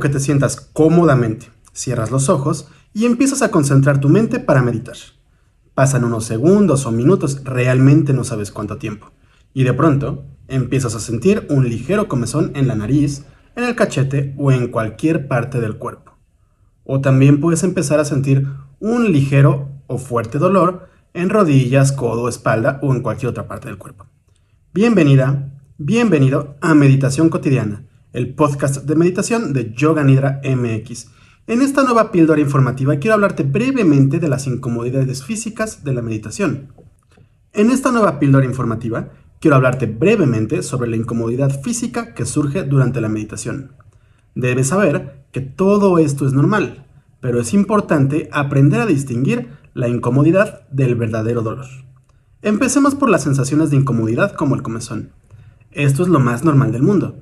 que te sientas cómodamente, cierras los ojos y empiezas a concentrar tu mente para meditar. Pasan unos segundos o minutos, realmente no sabes cuánto tiempo, y de pronto empiezas a sentir un ligero comezón en la nariz, en el cachete o en cualquier parte del cuerpo. O también puedes empezar a sentir un ligero o fuerte dolor en rodillas, codo, espalda o en cualquier otra parte del cuerpo. Bienvenida, bienvenido a Meditación Cotidiana, el podcast de meditación de Yoga Nidra MX. En esta nueva píldora informativa quiero hablarte brevemente de las incomodidades físicas de la meditación. En esta nueva píldora informativa quiero hablarte brevemente sobre la incomodidad física que surge durante la meditación. Debes saber que todo esto es normal, pero es importante aprender a distinguir la incomodidad del verdadero dolor. Empecemos por las sensaciones de incomodidad como el comezón. Esto es lo más normal del mundo.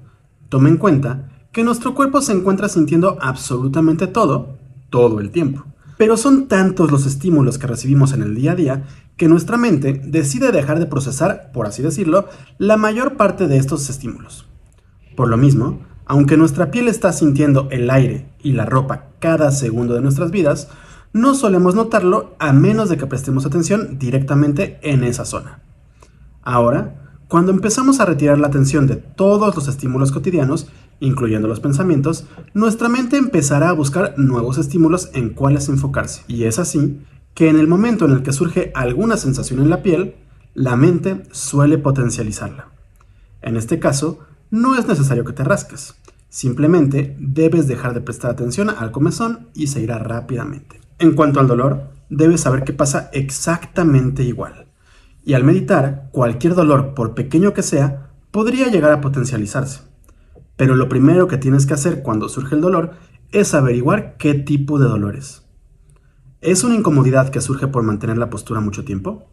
Toma en cuenta que nuestro cuerpo se encuentra sintiendo absolutamente todo, todo el tiempo. Pero son tantos los estímulos que recibimos en el día a día que nuestra mente decide dejar de procesar, por así decirlo, la mayor parte de estos estímulos. Por lo mismo, aunque nuestra piel está sintiendo el aire y la ropa cada segundo de nuestras vidas, no solemos notarlo a menos de que prestemos atención directamente en esa zona. Ahora, cuando empezamos a retirar la atención de todos los estímulos cotidianos, incluyendo los pensamientos, nuestra mente empezará a buscar nuevos estímulos en cuáles enfocarse. Y es así que en el momento en el que surge alguna sensación en la piel, la mente suele potencializarla. En este caso, no es necesario que te rasques. Simplemente debes dejar de prestar atención al comezón y se irá rápidamente. En cuanto al dolor, debes saber que pasa exactamente igual. Y al meditar, cualquier dolor, por pequeño que sea, podría llegar a potencializarse. Pero lo primero que tienes que hacer cuando surge el dolor es averiguar qué tipo de dolor es. ¿Es una incomodidad que surge por mantener la postura mucho tiempo?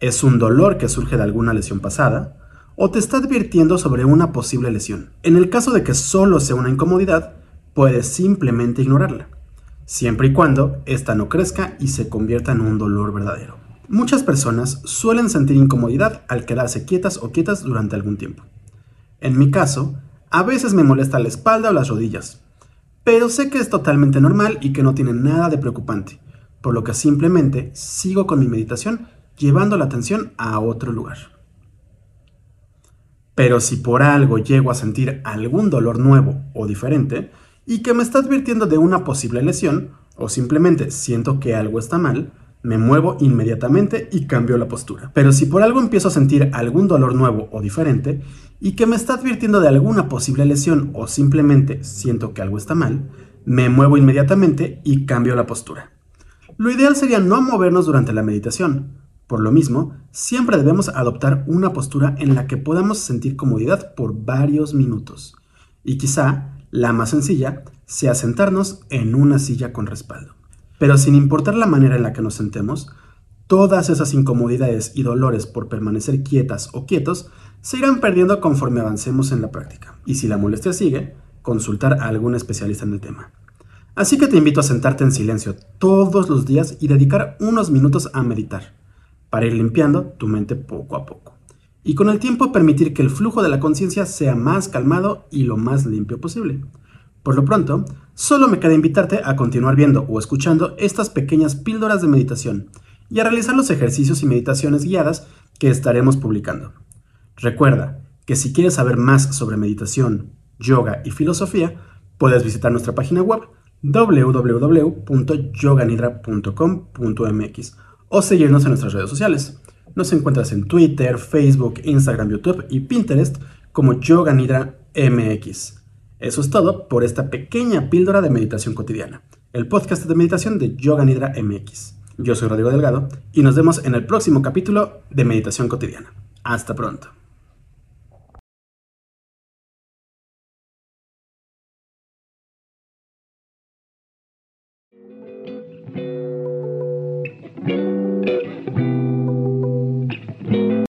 ¿Es un dolor que surge de alguna lesión pasada? ¿O te está advirtiendo sobre una posible lesión? En el caso de que solo sea una incomodidad, puedes simplemente ignorarla, siempre y cuando ésta no crezca y se convierta en un dolor verdadero. Muchas personas suelen sentir incomodidad al quedarse quietas o quietas durante algún tiempo. En mi caso, a veces me molesta la espalda o las rodillas, pero sé que es totalmente normal y que no tiene nada de preocupante, por lo que simplemente sigo con mi meditación llevando la atención a otro lugar. Pero si por algo llego a sentir algún dolor nuevo o diferente y que me está advirtiendo de una posible lesión, o simplemente siento que algo está mal, me muevo inmediatamente y cambio la postura. Pero si por algo empiezo a sentir algún dolor nuevo o diferente y que me está advirtiendo de alguna posible lesión o simplemente siento que algo está mal, me muevo inmediatamente y cambio la postura. Lo ideal sería no movernos durante la meditación. Por lo mismo, siempre debemos adoptar una postura en la que podamos sentir comodidad por varios minutos. Y quizá la más sencilla sea sentarnos en una silla con respaldo. Pero sin importar la manera en la que nos sentemos, todas esas incomodidades y dolores por permanecer quietas o quietos se irán perdiendo conforme avancemos en la práctica. Y si la molestia sigue, consultar a algún especialista en el tema. Así que te invito a sentarte en silencio todos los días y dedicar unos minutos a meditar, para ir limpiando tu mente poco a poco. Y con el tiempo permitir que el flujo de la conciencia sea más calmado y lo más limpio posible. Por lo pronto, solo me queda invitarte a continuar viendo o escuchando estas pequeñas píldoras de meditación y a realizar los ejercicios y meditaciones guiadas que estaremos publicando. Recuerda que si quieres saber más sobre meditación, yoga y filosofía, puedes visitar nuestra página web www.yoganidra.com.mx o seguirnos en nuestras redes sociales. Nos encuentras en Twitter, Facebook, Instagram, YouTube y Pinterest como Yoganidra MX. Eso es todo por esta pequeña píldora de meditación cotidiana, el podcast de meditación de Yoga Nidra MX. Yo soy Rodrigo Delgado y nos vemos en el próximo capítulo de Meditación Cotidiana. Hasta pronto.